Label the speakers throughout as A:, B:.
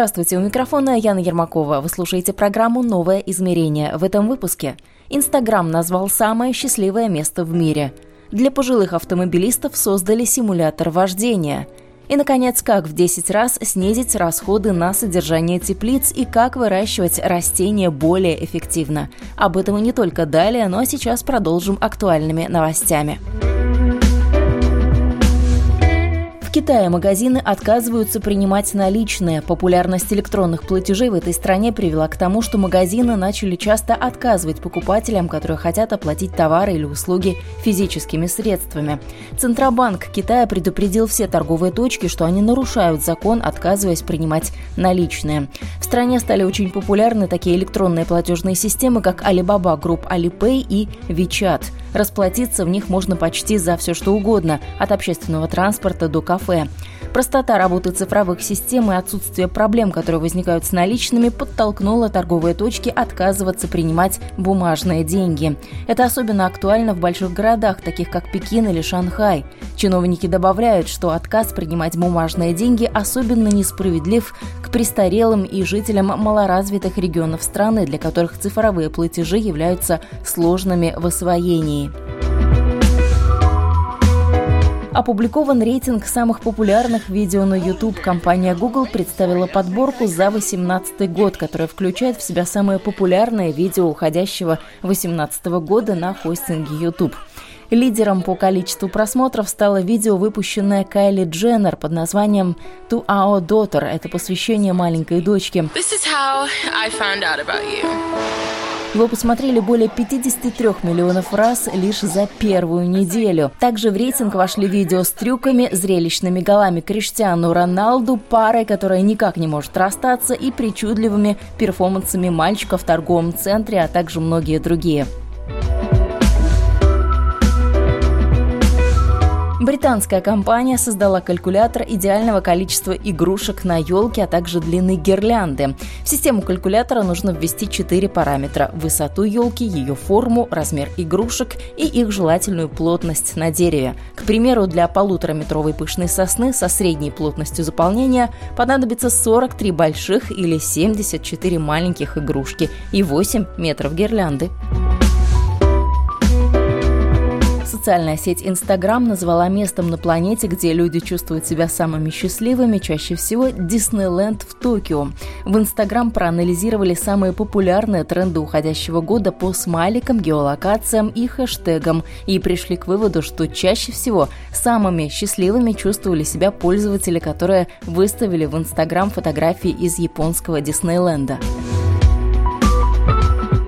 A: Здравствуйте, у микрофона Яна Ермакова. Вы слушаете программу «Новое измерение». В этом выпуске Инстаграм назвал самое счастливое место в мире. Для пожилых автомобилистов создали симулятор вождения. И, наконец, как в 10 раз снизить расходы на содержание теплиц и как выращивать растения более эффективно. Об этом и не только далее, но сейчас продолжим актуальными новостями. В Китае магазины отказываются принимать наличные. Популярность электронных платежей в этой стране привела к тому, что магазины начали часто отказывать покупателям, которые хотят оплатить товары или услуги физическими средствами. Центробанк Китая предупредил все торговые точки, что они нарушают закон, отказываясь принимать наличные. В стране стали очень популярны такие электронные платежные системы, как Alibaba Group Alipay и WeChat. Расплатиться в них можно почти за все что угодно, от общественного транспорта до кафе кафе. Простота работы цифровых систем и отсутствие проблем, которые возникают с наличными, подтолкнуло торговые точки отказываться принимать бумажные деньги. Это особенно актуально в больших городах, таких как Пекин или Шанхай. Чиновники добавляют, что отказ принимать бумажные деньги особенно несправедлив к престарелым и жителям малоразвитых регионов страны, для которых цифровые платежи являются сложными в освоении. Опубликован рейтинг самых популярных видео на YouTube. Компания Google представила подборку за 2018 год, которая включает в себя самые популярные видео уходящего 2018 года на хостинге YouTube. Лидером по количеству просмотров стало видео, выпущенное Кайли Дженнер под названием «To Our Daughter». Это посвящение маленькой дочке. This is how I found out about you. Его посмотрели более 53 миллионов раз лишь за первую неделю. Также в рейтинг вошли видео с трюками, зрелищными голами Криштиану Роналду, парой, которая никак не может расстаться, и причудливыми перформансами мальчика в торговом центре, а также многие другие. Британская компания создала калькулятор идеального количества игрушек на елке, а также длины гирлянды. В систему калькулятора нужно ввести четыре параметра – высоту елки, ее форму, размер игрушек и их желательную плотность на дереве. К примеру, для полутораметровой пышной сосны со средней плотностью заполнения понадобится 43 больших или 74 маленьких игрушки и 8 метров гирлянды. Социальная сеть Instagram назвала местом на планете, где люди чувствуют себя самыми счастливыми, чаще всего Диснейленд в Токио. В Instagram проанализировали самые популярные тренды уходящего года по смайликам, геолокациям и хэштегам и пришли к выводу, что чаще всего самыми счастливыми чувствовали себя пользователи, которые выставили в Instagram фотографии из японского Диснейленда.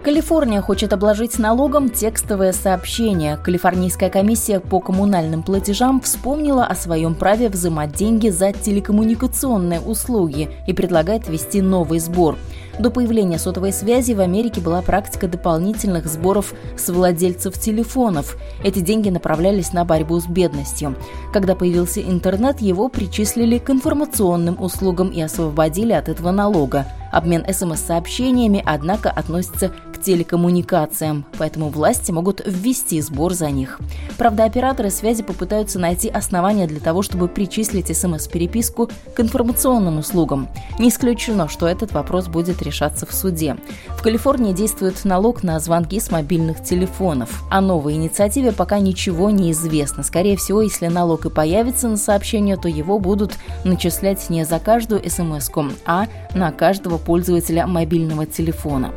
A: Калифорния хочет обложить налогом текстовое сообщение. Калифорнийская комиссия по коммунальным платежам вспомнила о своем праве взимать деньги за телекоммуникационные услуги и предлагает ввести новый сбор. До появления сотовой связи в Америке была практика дополнительных сборов с владельцев телефонов. Эти деньги направлялись на борьбу с бедностью. Когда появился интернет, его причислили к информационным услугам и освободили от этого налога. Обмен СМС-сообщениями, однако, относится телекоммуникациям, поэтому власти могут ввести сбор за них. Правда, операторы связи попытаются найти основания для того, чтобы причислить СМС-переписку к информационным услугам. Не исключено, что этот вопрос будет решаться в суде. В Калифорнии действует налог на звонки с мобильных телефонов. О новой инициативе пока ничего не известно. Скорее всего, если налог и появится на сообщение, то его будут начислять не за каждую смс а на каждого пользователя мобильного телефона.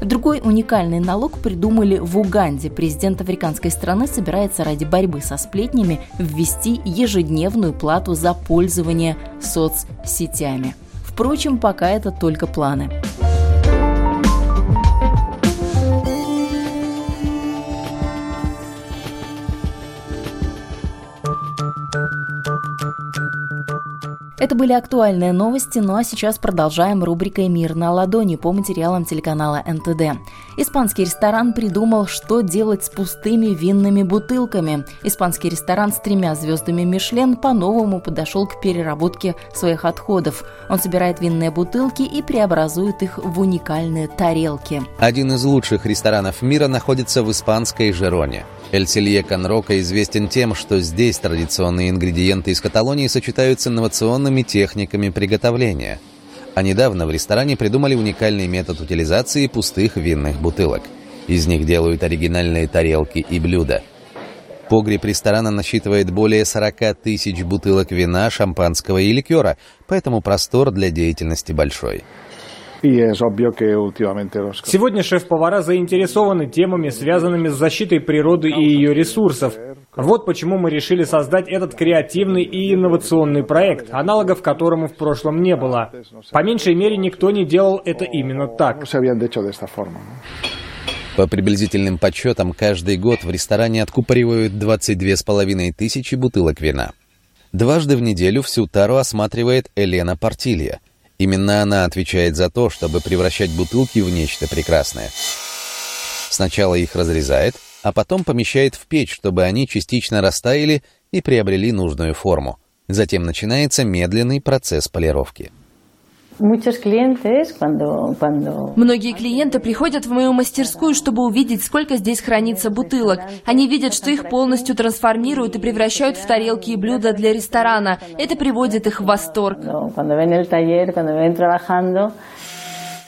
A: Другой уникальный налог придумали в Уганде. Президент африканской страны собирается ради борьбы со сплетнями ввести ежедневную плату за пользование соцсетями. Впрочем, пока это только планы. Это были актуальные новости, ну а сейчас продолжаем рубрикой «Мир на ладони» по материалам телеканала НТД. Испанский ресторан придумал, что делать с пустыми винными бутылками. Испанский ресторан с тремя звездами Мишлен по-новому подошел к переработке своих отходов. Он собирает винные бутылки и преобразует их в уникальные тарелки.
B: Один из лучших ресторанов мира находится в испанской Жероне. Эль Селье Конрока известен тем, что здесь традиционные ингредиенты из Каталонии сочетаются инновационными техниками приготовления. А недавно в ресторане придумали уникальный метод утилизации пустых винных бутылок. Из них делают оригинальные тарелки и блюда. Погреб ресторана насчитывает более 40 тысяч бутылок вина, шампанского и ликера, поэтому простор для деятельности большой.
C: Сегодня шеф-повара заинтересованы темами, связанными с защитой природы и ее ресурсов. Вот почему мы решили создать этот креативный и инновационный проект, аналогов которому в прошлом не было. По меньшей мере, никто не делал это именно так.
B: По приблизительным подсчетам, каждый год в ресторане откупоривают 22,5 тысячи бутылок вина. Дважды в неделю всю тару осматривает Елена Партилья – Именно она отвечает за то, чтобы превращать бутылки в нечто прекрасное. Сначала их разрезает, а потом помещает в печь, чтобы они частично растаяли и приобрели нужную форму. Затем начинается медленный процесс полировки.
D: Многие клиенты приходят в мою мастерскую, чтобы увидеть, сколько здесь хранится бутылок. Они видят, что их полностью трансформируют и превращают в тарелки и блюда для ресторана. Это приводит их в восторг.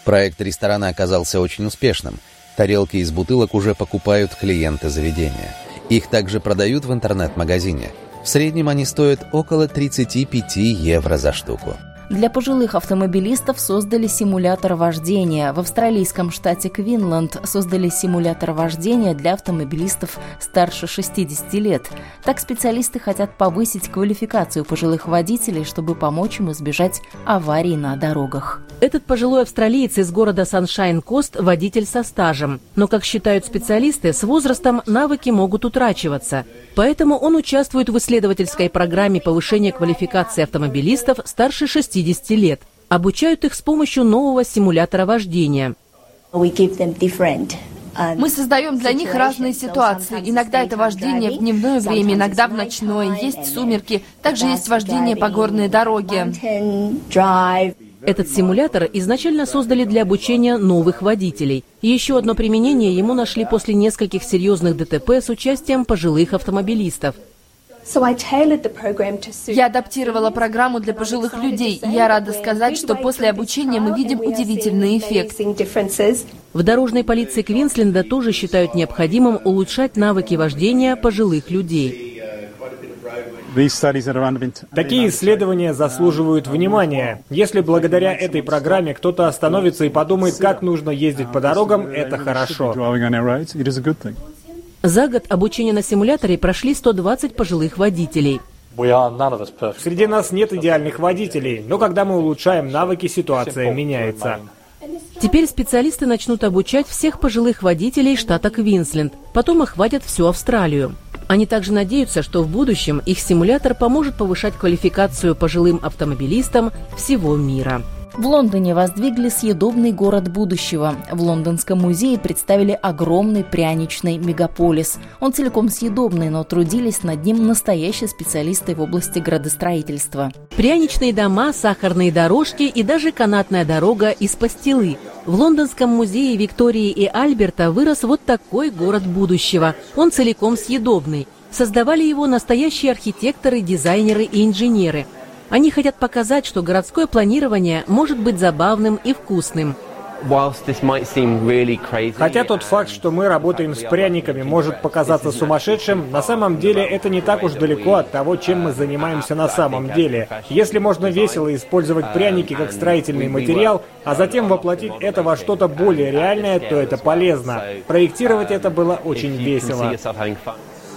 B: Проект ресторана оказался очень успешным. Тарелки из бутылок уже покупают клиенты заведения. Их также продают в интернет-магазине. В среднем они стоят около 35 евро за штуку.
A: Для пожилых автомобилистов создали симулятор вождения. В австралийском штате Квинсленд создали симулятор вождения для автомобилистов старше 60 лет. Так специалисты хотят повысить квалификацию пожилых водителей, чтобы помочь им избежать аварий на дорогах.
E: Этот пожилой австралиец из города Саншайн-Кост – водитель со стажем. Но, как считают специалисты, с возрастом навыки могут утрачиваться. Поэтому он участвует в исследовательской программе повышения квалификации автомобилистов старше 60 лет. Обучают их с помощью нового симулятора вождения.
D: Мы создаем для них разные ситуации. Иногда это вождение в дневное время, иногда в ночное, есть сумерки, также есть вождение по горной дороге.
E: Этот симулятор изначально создали для обучения новых водителей. Еще одно применение ему нашли после нескольких серьезных ДТП с участием пожилых автомобилистов.
D: Я адаптировала программу для пожилых людей. Я рада сказать, что после обучения мы видим удивительный эффект.
E: В дорожной полиции Квинсленда тоже считают необходимым улучшать навыки вождения пожилых людей.
C: Такие исследования заслуживают внимания. Если благодаря этой программе кто-то остановится и подумает, как нужно ездить по дорогам, это хорошо.
E: За год обучение на симуляторе прошли 120 пожилых водителей.
C: Среди нас нет идеальных водителей, но когда мы улучшаем навыки, ситуация меняется.
E: Теперь специалисты начнут обучать всех пожилых водителей штата Квинсленд, потом охватят всю Австралию. Они также надеются, что в будущем их симулятор поможет повышать квалификацию пожилым автомобилистам всего мира.
A: В Лондоне воздвигли съедобный город будущего. В Лондонском музее представили огромный пряничный мегаполис. Он целиком съедобный, но трудились над ним настоящие специалисты в области градостроительства.
E: Пряничные дома, сахарные дорожки и даже канатная дорога из пастилы. В Лондонском музее Виктории и Альберта вырос вот такой город будущего. Он целиком съедобный. Создавали его настоящие архитекторы, дизайнеры и инженеры – они хотят показать, что городское планирование может быть забавным и вкусным.
C: Хотя тот факт, что мы работаем с пряниками, может показаться сумасшедшим, на самом деле это не так уж далеко от того, чем мы занимаемся на самом деле. Если можно весело использовать пряники как строительный материал, а затем воплотить это во что-то более реальное, то это полезно. Проектировать это было очень весело.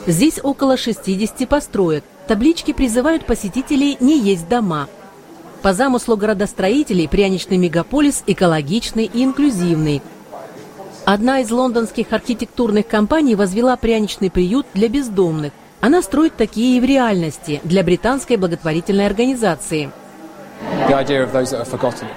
E: Здесь около 60 построек. Таблички призывают посетителей не есть дома. По замыслу городостроителей пряничный мегаполис экологичный и инклюзивный. Одна из лондонских архитектурных компаний возвела пряничный приют для бездомных. Она строит такие и в реальности для британской благотворительной организации.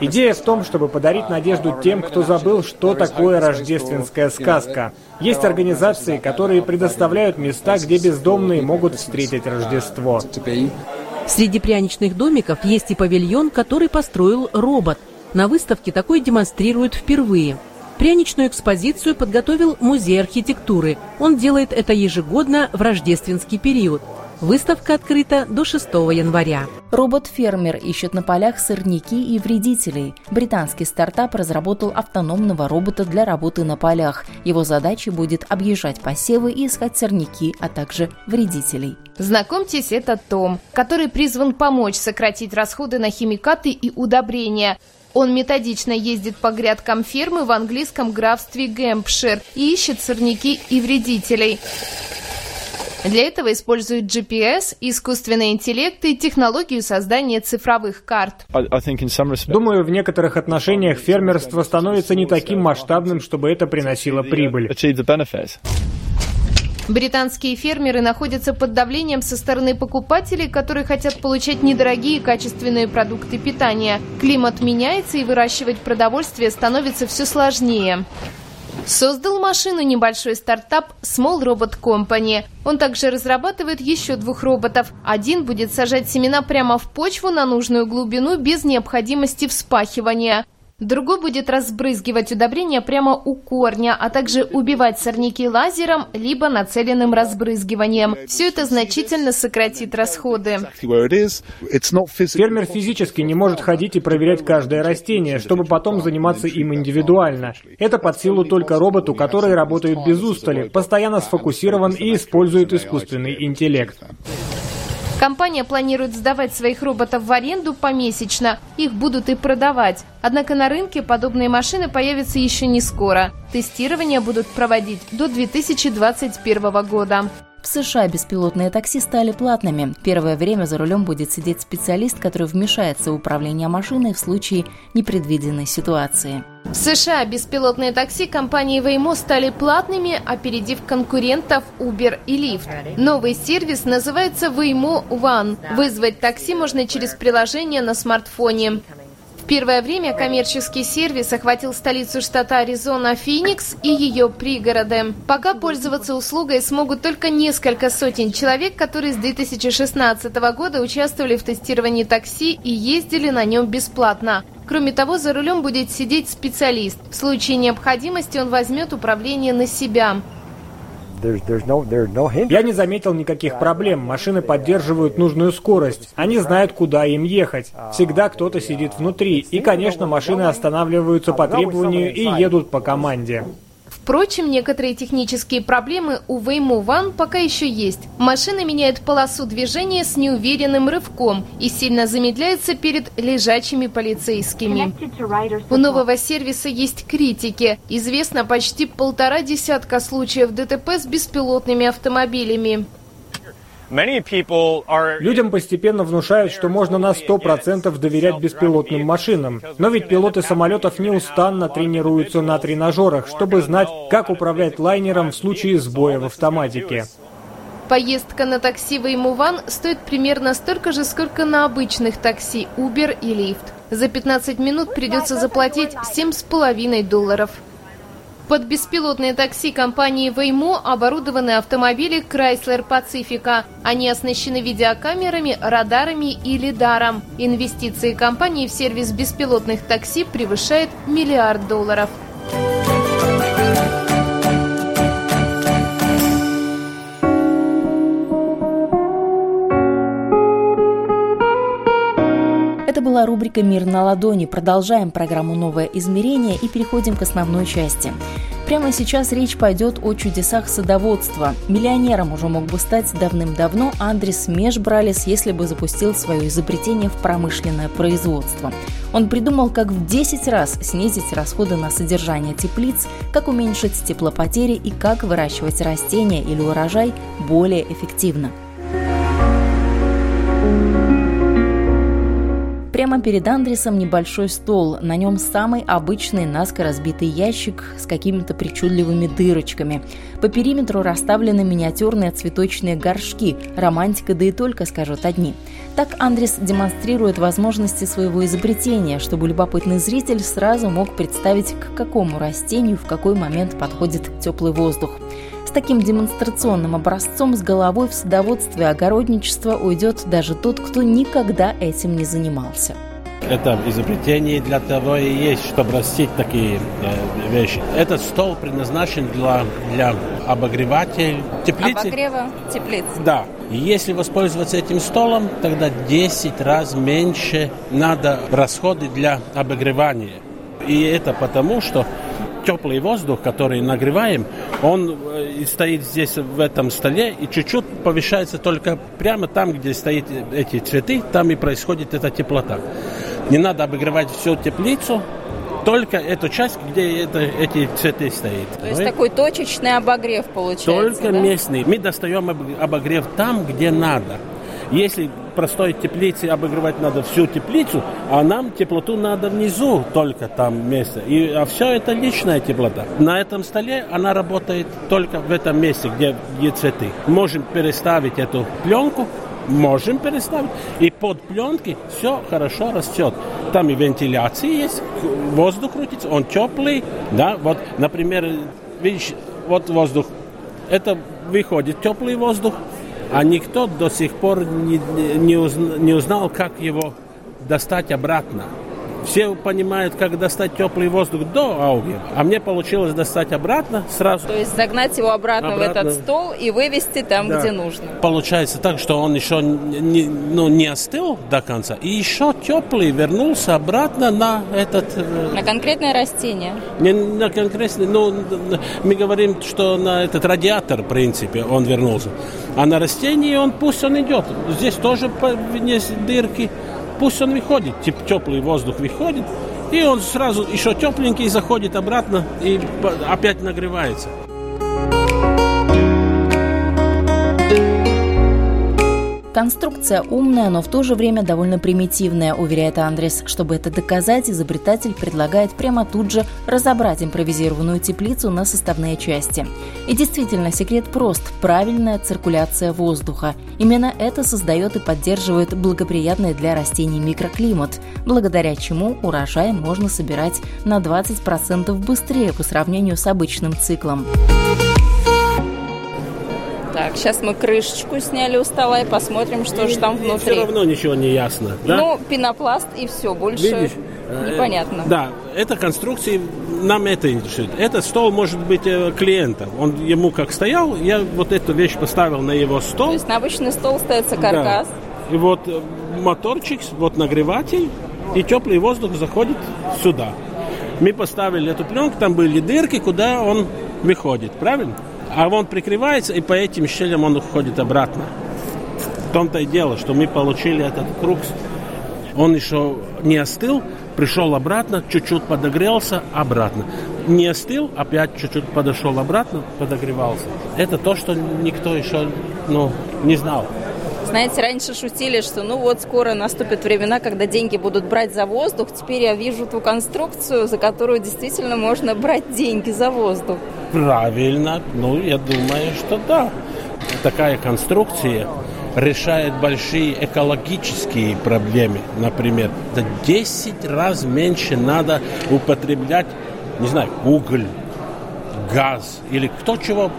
C: Идея в том, чтобы подарить надежду тем, кто забыл, что такое рождественская сказка. Есть организации, которые предоставляют места, где бездомные могут встретить Рождество.
E: Среди пряничных домиков есть и павильон, который построил робот. На выставке такой демонстрируют впервые. Пряничную экспозицию подготовил Музей архитектуры. Он делает это ежегодно в рождественский период. Выставка открыта до 6 января.
A: Робот-фермер ищет на полях сорняки и вредителей. Британский стартап разработал автономного робота для работы на полях. Его задачей будет объезжать посевы и искать сорняки, а также вредителей.
D: Знакомьтесь, это Том, который призван помочь сократить расходы на химикаты и удобрения. Он методично ездит по грядкам фермы в английском графстве Гэмпшир и ищет сорняки и вредителей. Для этого используют GPS, искусственный интеллект и технологию создания цифровых карт.
C: Думаю, в некоторых отношениях фермерство становится не таким масштабным, чтобы это приносило прибыль.
D: Британские фермеры находятся под давлением со стороны покупателей, которые хотят получать недорогие качественные продукты питания. Климат меняется и выращивать продовольствие становится все сложнее. Создал машину небольшой стартап Small Robot Company. Он также разрабатывает еще двух роботов. Один будет сажать семена прямо в почву на нужную глубину без необходимости вспахивания. Другой будет разбрызгивать удобрения прямо у корня, а также убивать сорняки лазером, либо нацеленным разбрызгиванием. Все это значительно сократит расходы.
C: Фермер физически не может ходить и проверять каждое растение, чтобы потом заниматься им индивидуально. Это под силу только роботу, который работает без устали, постоянно сфокусирован и использует искусственный интеллект.
D: Компания планирует сдавать своих роботов в аренду помесячно. Их будут и продавать. Однако на рынке подобные машины появятся еще не скоро. Тестирование будут проводить до 2021 года.
A: В США беспилотные такси стали платными. Первое время за рулем будет сидеть специалист, который вмешается в управление машиной в случае непредвиденной ситуации.
D: В США беспилотные такси компании Waymo стали платными, опередив конкурентов Uber и Lyft. Новый сервис называется Waymo One. Вызвать такси можно через приложение на смартфоне. В первое время коммерческий сервис охватил столицу штата Аризона Феникс и ее пригороды. Пока пользоваться услугой смогут только несколько сотен человек, которые с 2016 года участвовали в тестировании такси и ездили на нем бесплатно. Кроме того, за рулем будет сидеть специалист. В случае необходимости он возьмет управление на себя.
C: Я не заметил никаких проблем. Машины поддерживают нужную скорость. Они знают, куда им ехать. Всегда кто-то сидит внутри. И, конечно, машины останавливаются по требованию и едут по команде.
D: Впрочем, некоторые технические проблемы у Waymo One пока еще есть. Машина меняет полосу движения с неуверенным рывком и сильно замедляется перед лежачими полицейскими. У нового сервиса есть критики. Известно почти полтора десятка случаев ДТП с беспилотными автомобилями.
C: Людям постепенно внушают, что можно на 100% доверять беспилотным машинам. Но ведь пилоты самолетов неустанно тренируются на тренажерах, чтобы знать, как управлять лайнером в случае сбоя в автоматике.
D: Поездка на такси Waymo One стоит примерно столько же, сколько на обычных такси Uber и Lyft. За 15 минут придется заплатить 7,5 долларов. Под беспилотные такси компании Waymo оборудованы автомобили Chrysler Pacifica. Они оснащены видеокамерами, радарами и лидаром. Инвестиции компании в сервис беспилотных такси превышают миллиард долларов.
A: Это была рубрика «Мир на ладони». Продолжаем программу «Новое измерение» и переходим к основной части. Прямо сейчас речь пойдет о чудесах садоводства. Миллионером уже мог бы стать давным-давно Андрес Межбралис, если бы запустил свое изобретение в промышленное производство. Он придумал, как в 10 раз снизить расходы на содержание теплиц, как уменьшить теплопотери и как выращивать растения или урожай более эффективно. Прямо перед Андресом небольшой стол. На нем самый обычный наскоро разбитый ящик с какими-то причудливыми дырочками. По периметру расставлены миниатюрные цветочные горшки. Романтика, да и только, скажут одни. Так Андрес демонстрирует возможности своего изобретения, чтобы любопытный зритель сразу мог представить, к какому растению в какой момент подходит теплый воздух. С таким демонстрационным образцом с головой в садоводстве и огородничество уйдет даже тот, кто никогда этим не занимался.
F: Это изобретение для того и есть, чтобы растить такие э, вещи. Этот стол предназначен для, для обогревателя теплицы.
A: Обогрева теплицы.
F: Да. И если воспользоваться этим столом, тогда 10 раз меньше надо расходы для обогревания. И это потому, что теплый воздух, который нагреваем, он э, стоит здесь в этом столе и чуть-чуть повышается только прямо там, где стоят эти цветы, там и происходит эта теплота. Не надо обогревать всю теплицу, только эту часть, где это, эти цветы стоят.
A: То есть Вы? такой точечный обогрев получается,
F: Только да? местный. Мы достаем обогрев там, где надо. Если простой теплице обогревать надо всю теплицу, а нам теплоту надо внизу только там место. И, а все это личная теплота. На этом столе она работает только в этом месте, где, где цветы. Можем переставить эту пленку, можем переставить. И под пленки все хорошо растет. Там и вентиляция есть, воздух крутится, он теплый. Да? Вот, например, видишь, вот воздух. Это выходит теплый воздух, а никто до сих пор не, не, узнал, не узнал, как его достать обратно. Все понимают, как достать теплый воздух до ауги, а мне получилось достать обратно сразу.
A: То есть загнать его обратно, обратно. в этот стол и вывести там, да. где нужно.
F: Получается так, что он еще не, ну, не остыл до конца, и еще теплый вернулся обратно на этот...
A: Э, на конкретное растение.
F: Не на конкретное, ну, мы говорим, что на этот радиатор, в принципе, он вернулся. А на растении он пусть он идет. Здесь тоже есть дырки пусть он выходит, теплый воздух выходит, и он сразу еще тепленький заходит обратно и опять нагревается.
A: Конструкция умная, но в то же время довольно примитивная, уверяет Андрес. Чтобы это доказать, изобретатель предлагает прямо тут же разобрать импровизированную теплицу на составные части. И действительно, секрет прост – правильная циркуляция воздуха. Именно это создает и поддерживает благоприятный для растений микроклимат, благодаря чему урожай можно собирать на 20% быстрее по сравнению с обычным циклом. Так, сейчас мы крышечку сняли у стола и посмотрим, что и, же там внутри.
F: Все равно ничего не ясно. Да?
A: Ну, пенопласт и все, больше Видишь? Э, непонятно.
F: Да, эта конструкция нам это интересует. Этот стол может быть э, клиента. Он ему как стоял, я вот эту вещь поставил на его стол. То
A: есть на обычный стол ставится каркас.
F: Да. И вот э, моторчик, вот нагреватель, и теплый воздух заходит сюда. Мы поставили эту пленку, там были дырки, куда он выходит, правильно? А он прикрывается, и по этим щелям он уходит обратно. В том-то и дело, что мы получили этот круг. Он еще не остыл, пришел обратно, чуть-чуть подогрелся, обратно. Не остыл, опять чуть-чуть подошел обратно, подогревался. Это то, что никто еще ну, не знал.
A: Знаете, раньше шутили, что ну вот скоро наступят времена, когда деньги будут брать за воздух. Теперь я вижу ту конструкцию, за которую действительно можно брать деньги за воздух.
F: Правильно. Ну, я думаю, что да. Такая конструкция решает большие экологические проблемы. Например, да 10 раз меньше надо употреблять, не знаю, уголь, газ или кто чего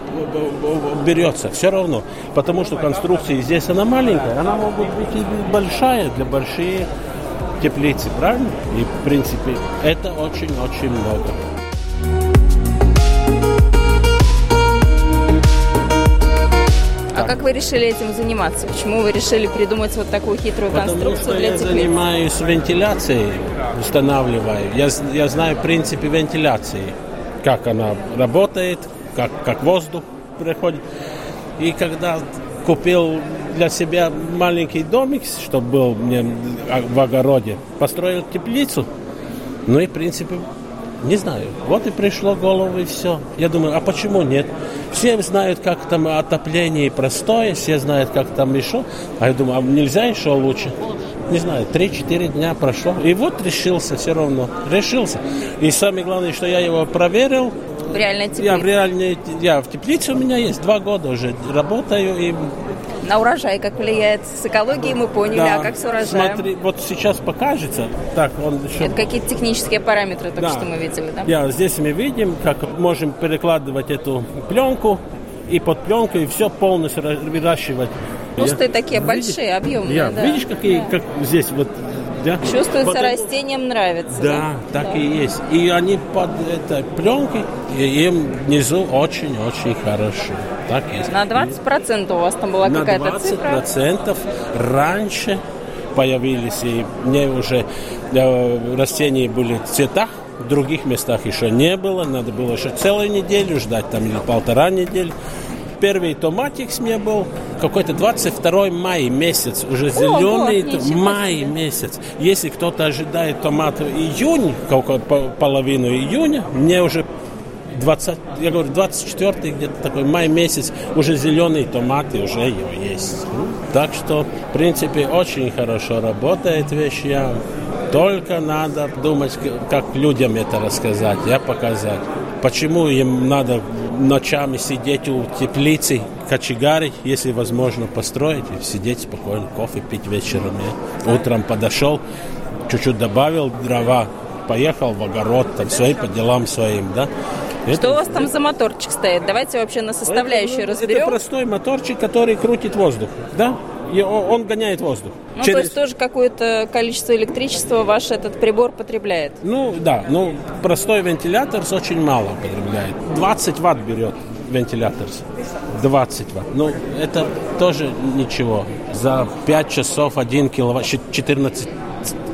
F: берется, все равно. Потому что конструкция здесь она маленькая, она может быть и большая для большие теплицы, правильно? И в принципе это очень-очень много.
A: А как вы решили этим заниматься? Почему вы решили придумать вот такую хитрую
F: Потому
A: конструкцию для
F: я
A: теплиц?
F: занимаюсь вентиляцией, устанавливаю. Я, я знаю принципы вентиляции, как она работает, как, как воздух приходит. И когда купил для себя маленький домик, чтобы был мне в огороде, построил теплицу, ну и в принципе не знаю. Вот и пришло в голову и все. Я думаю, а почему нет? Все знают, как там отопление простое, все знают, как там еще. А я думаю, а нельзя еще лучше? Не знаю, 3-4 дня прошло. И вот решился все равно. Решился. И самое главное, что я его проверил.
A: В реальной теплице?
F: Я в реальной, я в теплице у меня есть. Два года уже работаю. И
A: На урожай как влияет? С экологией мы поняли,
F: Да.
A: а как с урожаем?
F: Смотри, вот сейчас покажется. Так, он еще...
A: Это какие-то технические параметры только
F: Да.
A: что мы видели, да?
F: Я, здесь мы видим, как можем перекладывать эту пленку и под пленкой все полностью ра- выращивать.
A: Кусты
F: Я-
A: такие
F: видишь?
A: большие, объемные,
F: Я,
A: да.
F: Видишь, какие, как здесь вот... Да?
A: Чувствуется,
F: Потом-
A: растениям нравится.
F: Да, так и есть. И они под этой пленкой, и им внизу очень-очень хорошо. Так есть.
A: На 20% у вас там была
F: На
A: какая-то
F: 20
A: цифра?
F: процентов раньше появились, и мне уже э, растения были в цветах, в других местах еще не было, надо было еще целую неделю ждать, там или полтора недели. Первый томатик мне был какой-то 22 май месяц, уже зеленый
A: ничего
F: то- май месяц. Если кто-то ожидает томат июнь, половину июня, мне уже 20, я говорю, 24 где-то такой май месяц, уже зеленые томаты уже его есть. Так что, в принципе, очень хорошо работает вещь. Я только надо думать, как людям это рассказать, я показать. Почему им надо ночами сидеть у теплицы, кочегарить, если возможно построить, и сидеть спокойно, кофе пить вечером. Я утром подошел, чуть-чуть добавил дрова, поехал в огород, там свои по делам своим, да.
A: Что у вас там за моторчик стоит? Давайте вообще на составляющие
F: это,
A: разберем.
F: Это простой моторчик, который крутит воздух, да? И он, он гоняет воздух.
A: Ну, то
F: Через-
A: есть тоже какое-то количество электричества ваш этот прибор потребляет.
F: Ну, да, ну, простой вентилятор очень мало потребляет. 20 ватт берет вентилятор. 20 ватт. Ну, это тоже ничего. За 5 часов 1 киловатт, щ- 14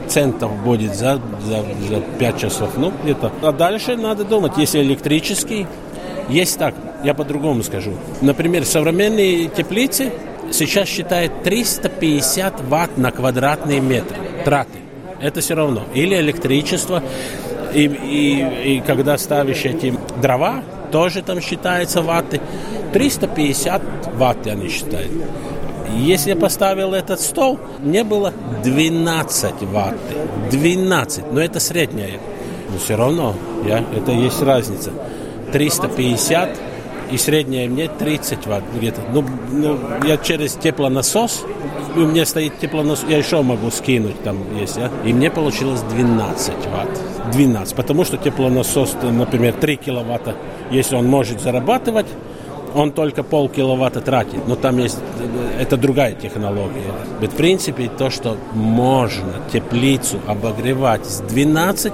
F: центов будет за, за, за 5 часов. Ну, где-то. А дальше надо думать, если электрический, есть так, я по-другому скажу. Например, современные теплицы сейчас считают 350 ватт на квадратный метр траты. Это все равно. Или электричество, и, и, и когда ставишь эти дрова, тоже там считается ватты. 350 ватт они считают. Если я поставил этот стол, мне было 12 ватт. 12. Но это средняя. Но все равно, я, это есть разница. 350 и средняя мне 30 ватт где-то. Ну, ну, я через теплонасос, и у меня стоит теплонасос, я еще могу скинуть там есть, а? и мне получилось 12 ватт. 12, потому что теплонасос, например, 3 киловатта, если он может зарабатывать, он только пол киловатта тратит, но там есть, это другая технология. В принципе, то, что можно теплицу обогревать с 12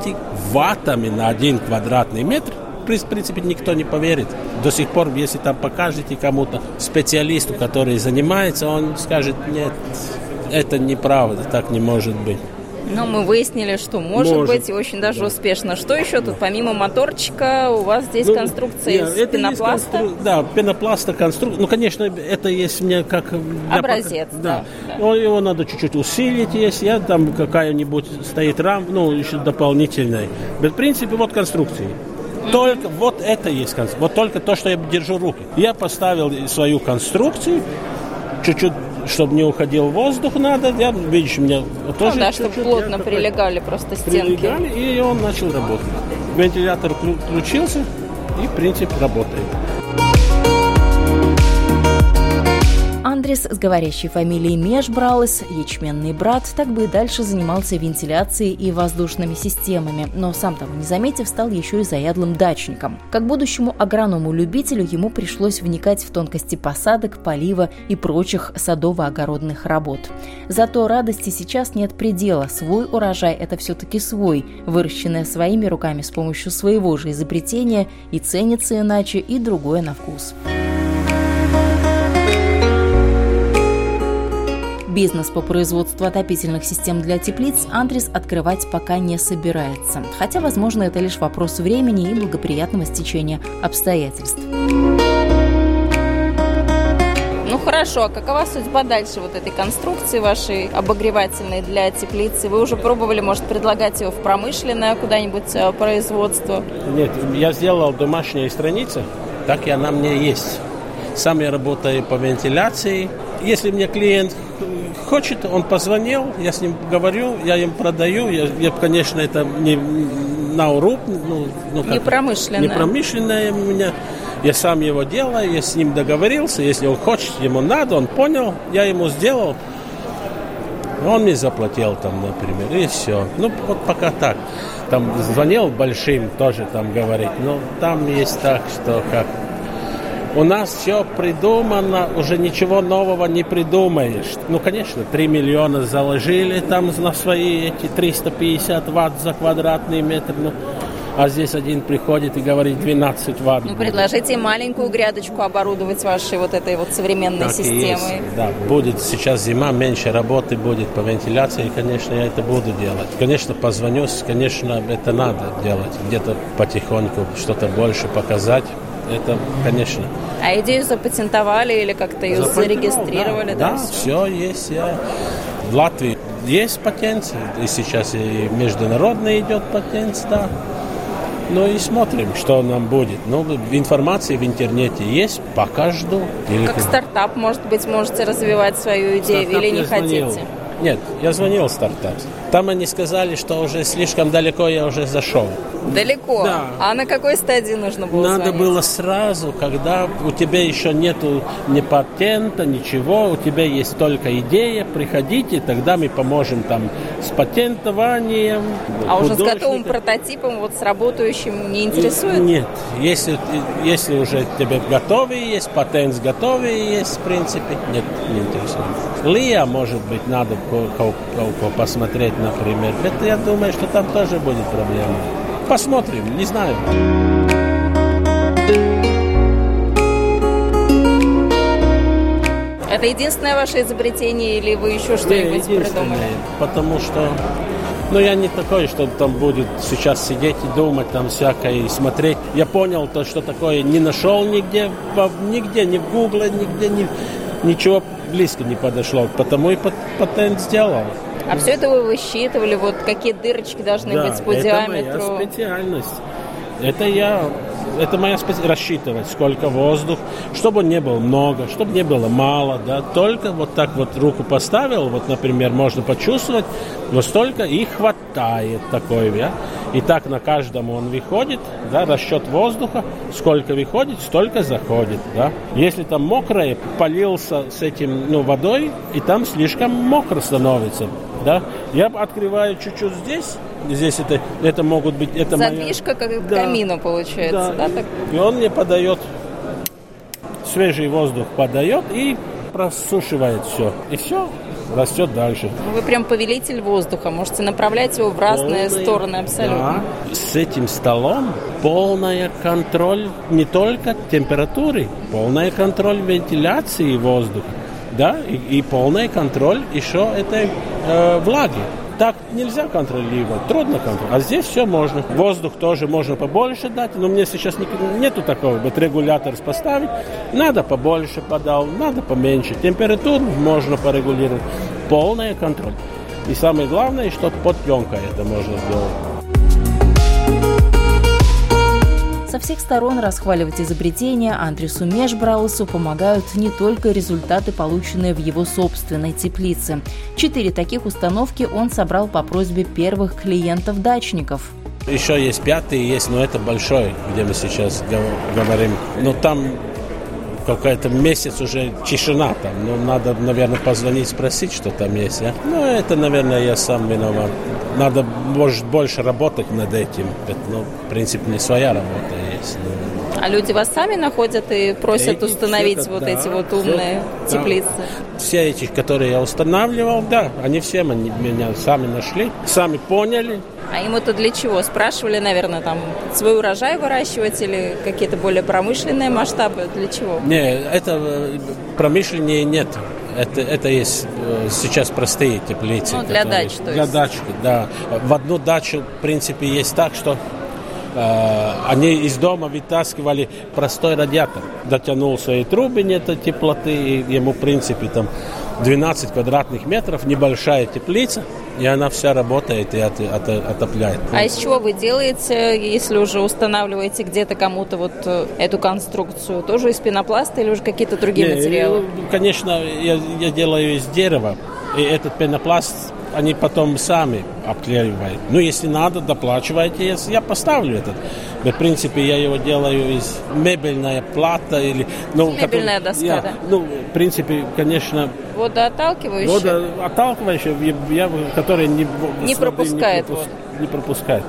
F: ваттами на 1 квадратный метр, в принципе, никто не поверит. До сих пор, если там покажете кому-то, специалисту, который занимается, он скажет, нет, это неправда, так не может быть.
A: Но мы выяснили, что может,
F: Может.
A: быть и очень даже успешно. Что еще тут помимо моторчика у вас здесь
F: Ну,
A: конструкция
F: я-
A: из
F: это
A: пенопласта?
F: констру- Да, пенопласта конструкция. Ну, конечно, это есть мне как...
A: Образец,
F: пока-
A: да,
F: Ну, его надо чуть-чуть усилить, есть. Я там какая-нибудь стоит рам, ну, еще дополнительная. В принципе, вот конструкции. Только вот это есть конструкция. Вот только то, что я держу руки. Я поставил свою конструкцию, чуть-чуть, чтобы не уходил воздух надо. Я, видишь, у меня
A: Ну
F: тоже
A: да, чтобы плотно
F: я
A: прилегали просто стенки.
F: прилегали, и он начал работать. Вентилятор включился и, в принципе, работает.
A: Андрес с говорящей фамилией Межбралес, ячменный брат, так бы и дальше занимался вентиляцией и воздушными системами, но сам того не заметив, стал еще и заядлым дачником. Как будущему агроному-любителю ему пришлось вникать в тонкости посадок, полива и прочих садово-огородных работ. Зато радости сейчас нет предела. Свой урожай – это все-таки свой, выращенное своими руками с помощью своего же изобретения и ценится иначе, и другое на вкус. Бизнес по производству отопительных систем для теплиц Андрес открывать пока не собирается. Хотя, возможно, это лишь вопрос времени и благоприятного стечения обстоятельств. Ну хорошо, а какова судьба дальше вот этой конструкции вашей обогревательной для теплицы? Вы уже пробовали, может, предлагать его в промышленное куда-нибудь э, производство?
F: Нет, я сделал домашние страницы, так и она мне есть. Сам я работаю по вентиляции. Если мне клиент хочет, он позвонил, я с ним говорю, я им продаю. Я, я, конечно, это не, на уруб, ну, ну
A: как, непромышленное.
F: Непромышленное у меня. Я сам его делаю, я с ним договорился, если он хочет, ему надо, он понял, я ему сделал. Он мне заплатил там, например, и все. Ну, вот пока так. Там звонил большим, тоже там говорить. Но там есть так, что как у нас все придумано, уже ничего нового не придумаешь. Ну, конечно, 3 миллиона заложили там на свои эти 350 ватт за квадратный метр. Ну, а здесь один приходит и говорит 12 ватт.
A: Ну, предложите маленькую грядочку оборудовать вашей вот этой вот современной так системой.
F: Да, будет сейчас зима, меньше работы будет по вентиляции, и, конечно, я это буду делать. Конечно, позвоню, конечно, это надо делать, где-то потихоньку что-то больше показать. Это, конечно.
A: А идею запатентовали или как-то ее зарегистрировали?
F: Да, да, да все есть. Я... В Латвии есть патент, и сейчас и международный идет патент, да. Ну и смотрим, что нам будет. Ну, информация в интернете есть, пока жду.
A: Или... Как стартап, может быть, можете развивать свою идею стартап или не хотите?
F: Нет, я звонил в стартап. Там они сказали, что уже слишком далеко я уже зашел.
A: Далеко? Да. А на какой стадии нужно было
F: Надо
A: звонить?
F: было сразу, когда у тебя еще нету ни патента, ничего, у тебя есть только идея, приходите, тогда мы поможем там с патентованием.
A: А уже с готовым прототипом, вот с работающим, не интересует?
F: Нет, если, если уже тебе готовый есть, патент готовый есть, в принципе, нет, не интересует. Лия, может быть, надо посмотреть, например. Это я думаю, что там тоже будет проблема. Посмотрим, не знаю.
A: Это единственное ваше изобретение или вы еще что-нибудь придумали?
F: Потому что ну, я не такой, что там будет сейчас сидеть и думать там всякое, и смотреть. Я понял то, что такое не нашел нигде, нигде, ни в Гугле, нигде, ни, ничего близко не подошло. Потому и патент сделал.
A: А все это вы высчитывали, вот какие дырочки должны да, быть по
F: это
A: диаметру?
F: это моя специальность. Это я, это моя специальность, рассчитывать, сколько воздух, чтобы не было много, чтобы не было мало, да, только вот так вот руку поставил, вот, например, можно почувствовать, вот столько и хватает такой, да, и так на каждом он выходит, да, расчет воздуха, сколько выходит, столько заходит, да. Если там мокрое, полился с этим, ну, водой, и там слишком мокро становится, да. Я открываю чуть-чуть здесь, здесь это, это могут быть, это
A: Задвижка моя... как да, камину получается, да, да так?
F: И он мне подает свежий воздух подает и просушивает все. И все, растет дальше.
A: Вы прям повелитель воздуха, можете направлять его в разные Полный, стороны абсолютно.
F: Да. С этим столом полная контроль не только температуры, полная контроль вентиляции воздуха, да, и, и полный контроль еще этой э, влаги. Так нельзя контролировать, трудно контролировать. А здесь все можно. Воздух тоже можно побольше дать, но мне сейчас не, нету такого. Вот регулятор поставить, надо побольше подал, надо поменьше. Температуру можно порегулировать. Полный контроль. И самое главное, что под пленкой это можно сделать.
A: Со всех сторон расхваливать изобретения Андресу Межбраусу помогают не только результаты, полученные в его собственной теплице. Четыре таких установки он собрал по просьбе первых клиентов-дачников.
F: Еще есть пятый, есть, но это большой, где мы сейчас говорим. Но там какой-то месяц уже тишина там. Ну, надо, наверное, позвонить, спросить, что там есть. А? Ну, это, наверное, я сам виноват. Надо, может, больше работать над этим. Это, ну, в принципе, не своя работа есть.
A: Ну. А люди вас сами находят и просят эти, установить это, вот да, эти вот умные все, теплицы?
F: Да. Все эти, которые я устанавливал, да, они все меня сами нашли, сами поняли,
A: а им это для чего? Спрашивали, наверное, там свой урожай выращивать или какие-то более промышленные масштабы? Для чего?
F: Не, это промышленнее нет. Это, это есть э, сейчас простые теплицы.
A: Ну, для дач, то
F: есть. Для дач, да. В одну дачу, в принципе, есть так, что они из дома вытаскивали простой радиатор. Дотянул свои трубы, нет теплоты, и ему, в принципе, там 12 квадратных метров, небольшая теплица, и она вся работает и от, от, отопляет.
A: А из чего вы делаете, если уже устанавливаете где-то кому-то вот э, эту конструкцию? Тоже из пенопласта или уже какие-то другие Не, материалы?
F: Конечно, я, я делаю из дерева. И этот пенопласт они потом сами обклеивают. Ну, если надо, доплачивайте, я поставлю этот. В принципе, я его делаю из мебельная плата или...
A: Ну, Мебельная который, доска,
F: я,
A: да?
F: Ну, в принципе, конечно...
A: Водоотталкивающая?
F: Водоотталкивающая, я, которая не...
A: Не пропускает
F: не, пропуск, не пропускает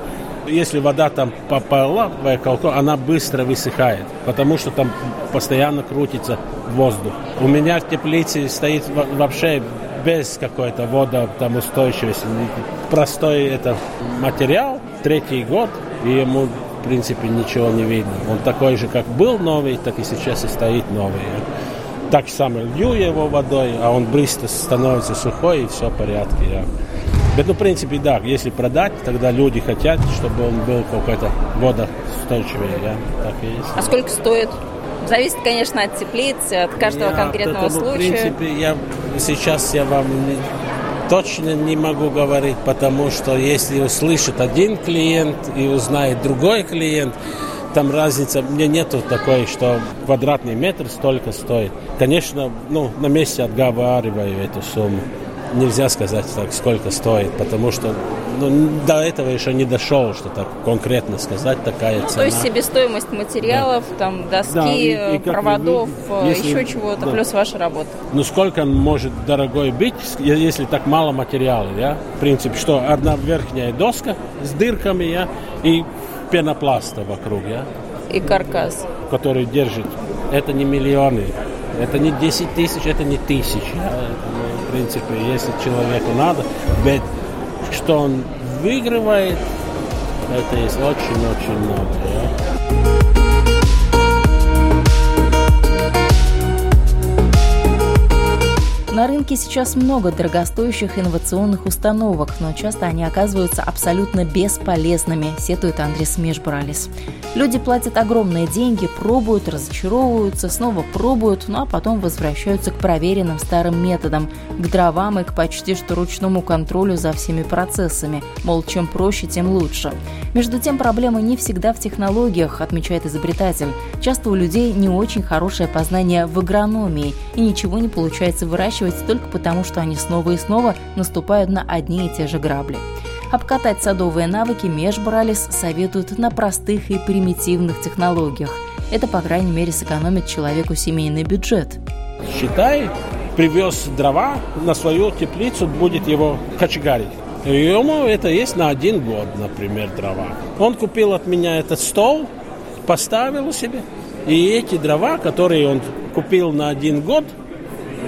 F: если вода там попала в колко, она быстро высыхает, потому что там постоянно крутится воздух. У меня в теплице стоит вообще без какой-то вода там устойчивости. Простой это материал, третий год, и ему в принципе ничего не видно. Он такой же, как был новый, так и сейчас и стоит новый. Так же самое лью его водой, а он быстро становится сухой, и все в порядке. Я. Ну, в принципе, да, если продать, тогда люди хотят, чтобы он был какой-то водоустойчивый. Я. Так и есть.
A: А сколько стоит? Зависит, конечно, от теплицы, от каждого я, конкретного это, случая.
F: В принципе, я сейчас я вам не, точно не могу говорить, потому что если услышит один клиент и узнает другой клиент, там разница, мне нету такой, что квадратный метр столько стоит. Конечно, ну, на месте отговариваю эту сумму нельзя сказать так, сколько стоит, потому что ну, до этого еще не дошел, что так конкретно сказать такая
A: ну,
F: цена.
A: То есть себестоимость материалов, да. там доски, да, и, и проводов, вы, если, еще чего-то, да. плюс ваша работа.
F: Ну сколько он может дорогой быть, если так мало материала, я? В принципе, что одна верхняя доска с дырками, я, и пенопласта вокруг, я.
A: И каркас.
F: Который держит. Это не миллионы, это не 10 тысяч, это не тысячи. В принципе, если человеку надо, ведь что он выигрывает, это есть очень-очень много.
A: На рынке сейчас много дорогостоящих инновационных установок, но часто они оказываются абсолютно бесполезными, сетует Андрес Межбралис. Люди платят огромные деньги, пробуют, разочаровываются, снова пробуют, ну а потом возвращаются к проверенным старым методам, к дровам и к почти что ручному контролю за всеми процессами. Мол, чем проще, тем лучше. Между тем, проблема не всегда в технологиях, отмечает изобретатель. Часто у людей не очень хорошее познание в агрономии, и ничего не получается выращивать останавливается только потому, что они снова и снова наступают на одни и те же грабли. Обкатать садовые навыки Межбралис советуют на простых и примитивных технологиях. Это, по крайней мере, сэкономит человеку семейный бюджет.
F: Считай, привез дрова на свою теплицу, будет его кочегарить. Ему это есть на один год, например, дрова. Он купил от меня этот стол, поставил себе, и эти дрова, которые он купил на один год,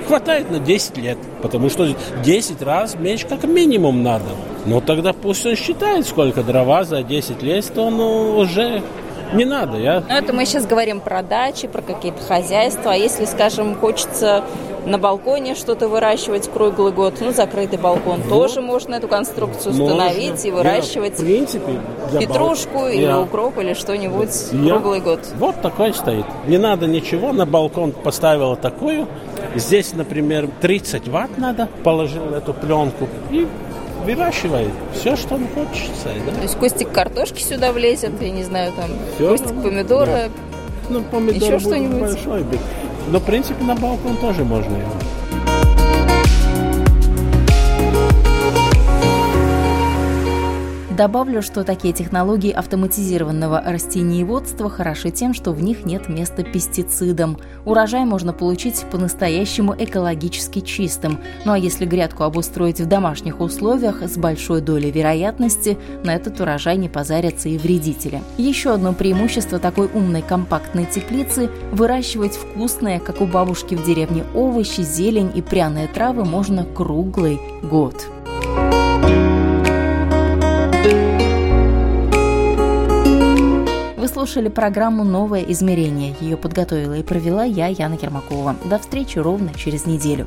F: хватает на 10 лет, потому что 10 раз меньше как минимум надо. Ну тогда пусть он считает, сколько дрова за 10 лет, то ну, уже не надо. Я...
A: Ну, это мы сейчас говорим про дачи, про какие-то хозяйства. А если, скажем, хочется на балконе что-то выращивать круглый год, ну, закрытый балкон, вот. тоже можно эту конструкцию установить можно. и выращивать
F: я, в принципе,
A: петрушку бал... или я... укроп или что-нибудь я... круглый год.
F: Вот такой стоит. Не надо ничего, на балкон поставила такую. Здесь, например, 30 ватт надо, положил эту пленку и выращивай все, что он хочется. Да?
A: То есть кустик картошки сюда влезет, я не знаю, там все кустик помидора, да.
F: ну, помидор еще что-нибудь. Большой, но, в принципе, на балкон тоже можно его.
A: Добавлю, что такие технологии автоматизированного растениеводства хороши тем, что в них нет места пестицидам. Урожай можно получить по-настоящему экологически чистым. Ну а если грядку обустроить в домашних условиях, с большой долей вероятности на этот урожай не позарятся и вредители. Еще одно преимущество такой умной компактной теплицы – выращивать вкусные, как у бабушки в деревне, овощи, зелень и пряные травы можно круглый год. Слушали программу «Новое измерение». Ее подготовила и провела я, Яна Кермакова. До встречи ровно через неделю.